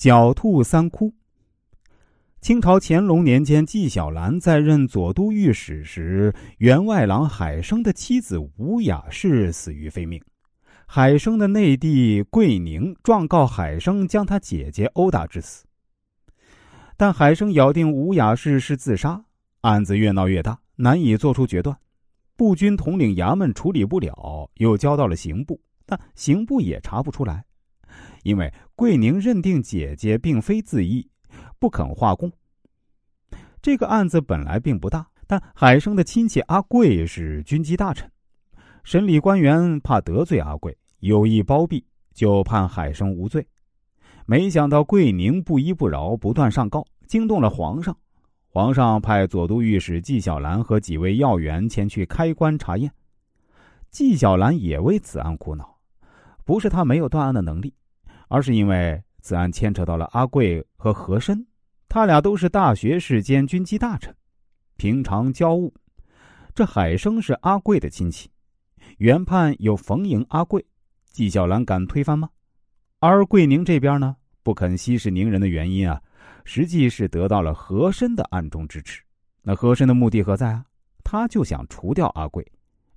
狡兔三窟。清朝乾隆年间，纪晓岚在任左都御史时，员外郎海生的妻子吴雅氏死于非命。海生的内弟桂宁状告海生将他姐姐殴打致死，但海生咬定吴雅氏是自杀，案子越闹越大，难以做出决断。步军统领衙门处理不了，又交到了刑部，但刑部也查不出来，因为桂宁认定姐姐并非自缢，不肯画供。这个案子本来并不大，但海生的亲戚阿贵是军机大臣。审理官员怕得罪阿贵，有意包庇，就判海生无罪。没想到桂宁不依不饶，不断上告，惊动了皇上。皇上派左都御史纪晓岚和几位要员前去开棺查验。纪晓岚也为此案苦恼，不是他没有断案的能力，而是因为此案牵扯到了阿贵和和珅，他俩都是大学士兼军机大臣，平常交恶。这海生是阿贵的亲戚。原判有逢迎阿贵，纪晓岚敢推翻吗？而桂宁这边呢，不肯息事宁人的原因啊，实际是得到了和珅的暗中支持。那和珅的目的何在啊？他就想除掉阿贵，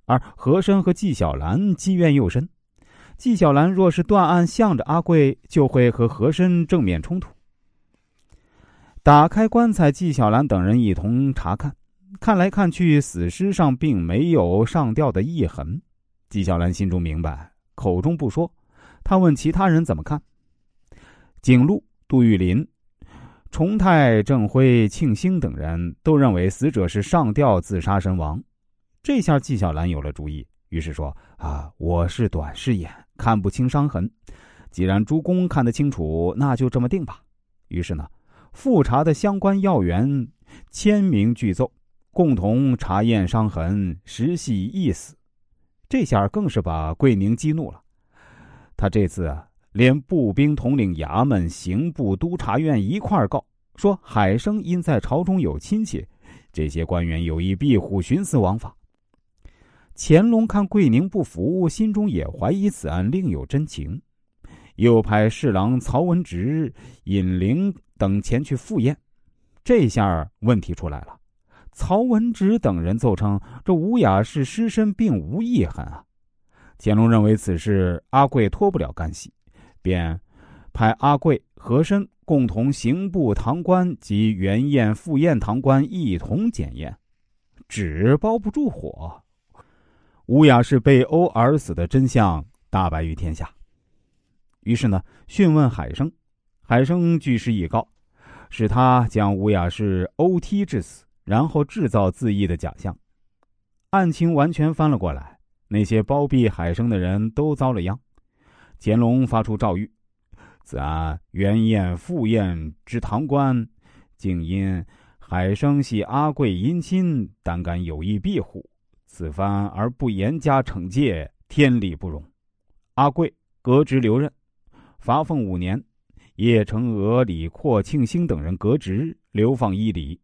而和珅和纪晓岚积怨又深。纪晓岚若是断案向着阿贵，就会和和珅正面冲突。打开棺材，纪晓岚等人一同查看。看来看去，死尸上并没有上吊的意痕。纪晓岚心中明白，口中不说。他问其他人怎么看。景禄、杜玉林、重泰、郑辉、庆兴等人都认为死者是上吊自杀身亡。这下纪晓岚有了主意，于是说：“啊，我是短视眼，看不清伤痕。既然诸公看得清楚，那就这么定吧。”于是呢，复查的相关要员签名具奏。共同查验伤痕，实系一死。这下更是把桂宁激怒了。他这次啊，连步兵统领衙门、刑部、督察院一块告，说海生因在朝中有亲戚，这些官员有意庇护，徇私枉法。乾隆看桂宁不服，心中也怀疑此案另有真情，又派侍郎曹文植、尹灵等前去赴宴。这下问题出来了。曹文植等人奏称，这吴雅氏尸身并无意痕啊。乾隆认为此事阿贵脱不了干系，便派阿贵、和珅共同刑部堂官及原验、赴验堂官一同检验，纸包不住火。吴雅氏被殴而死的真相大白于天下。于是呢，讯问海生，海生据实以告，是他将吴雅氏殴踢致死。然后制造自缢的假象，案情完全翻了过来。那些包庇海生的人都遭了殃。乾隆发出诏谕：此案原验复验之堂官，竟因海生系阿贵姻亲，胆敢有意庇护，此番而不严加惩戒，天理不容。阿贵革职留任，罚俸五年。叶承娥、李阔、庆兴等人革职，流放伊犁。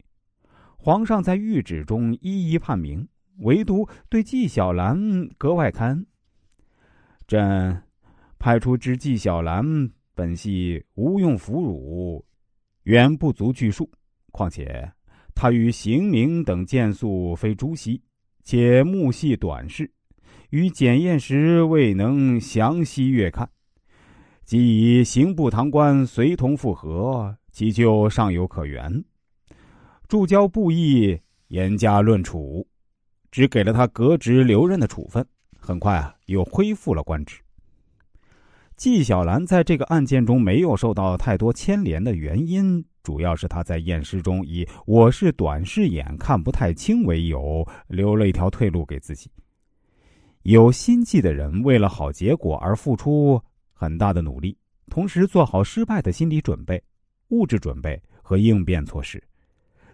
皇上在谕旨中一一判明，唯独对纪晓岚格外开恩。朕派出之纪晓岚本系无用俘虏，远不足叙述。况且他与刑名等见素非朱熹，且目系短视，于检验时未能详细阅看。即以刑部堂官随同复核，其就尚有可原。助交布议，严加论处，只给了他革职留任的处分。很快啊，又恢复了官职。纪晓岚在这个案件中没有受到太多牵连的原因，主要是他在验尸中以“我是短视眼，看不太清”为由，留了一条退路给自己。有心计的人，为了好结果而付出很大的努力，同时做好失败的心理准备、物质准备和应变措施。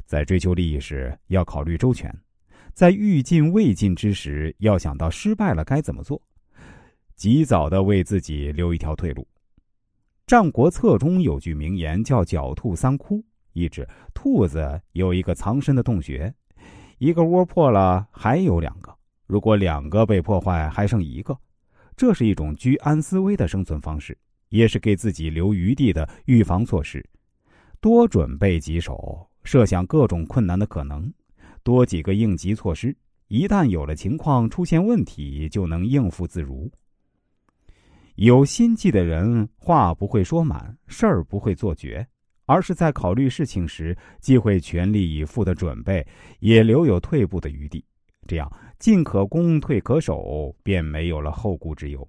在追求利益时要考虑周全，在欲尽未尽之时要想到失败了该怎么做，及早的为自己留一条退路。《战国策》中有句名言叫“狡兔三窟”，意指兔子有一个藏身的洞穴，一个窝破了还有两个，如果两个被破坏还剩一个，这是一种居安思危的生存方式。也是给自己留余地的预防措施。多准备几手，设想各种困难的可能，多几个应急措施，一旦有了情况出现问题，就能应付自如。有心计的人，话不会说满，事儿不会做绝，而是在考虑事情时，既会全力以赴的准备，也留有退步的余地。这样，进可攻，退可守，便没有了后顾之忧。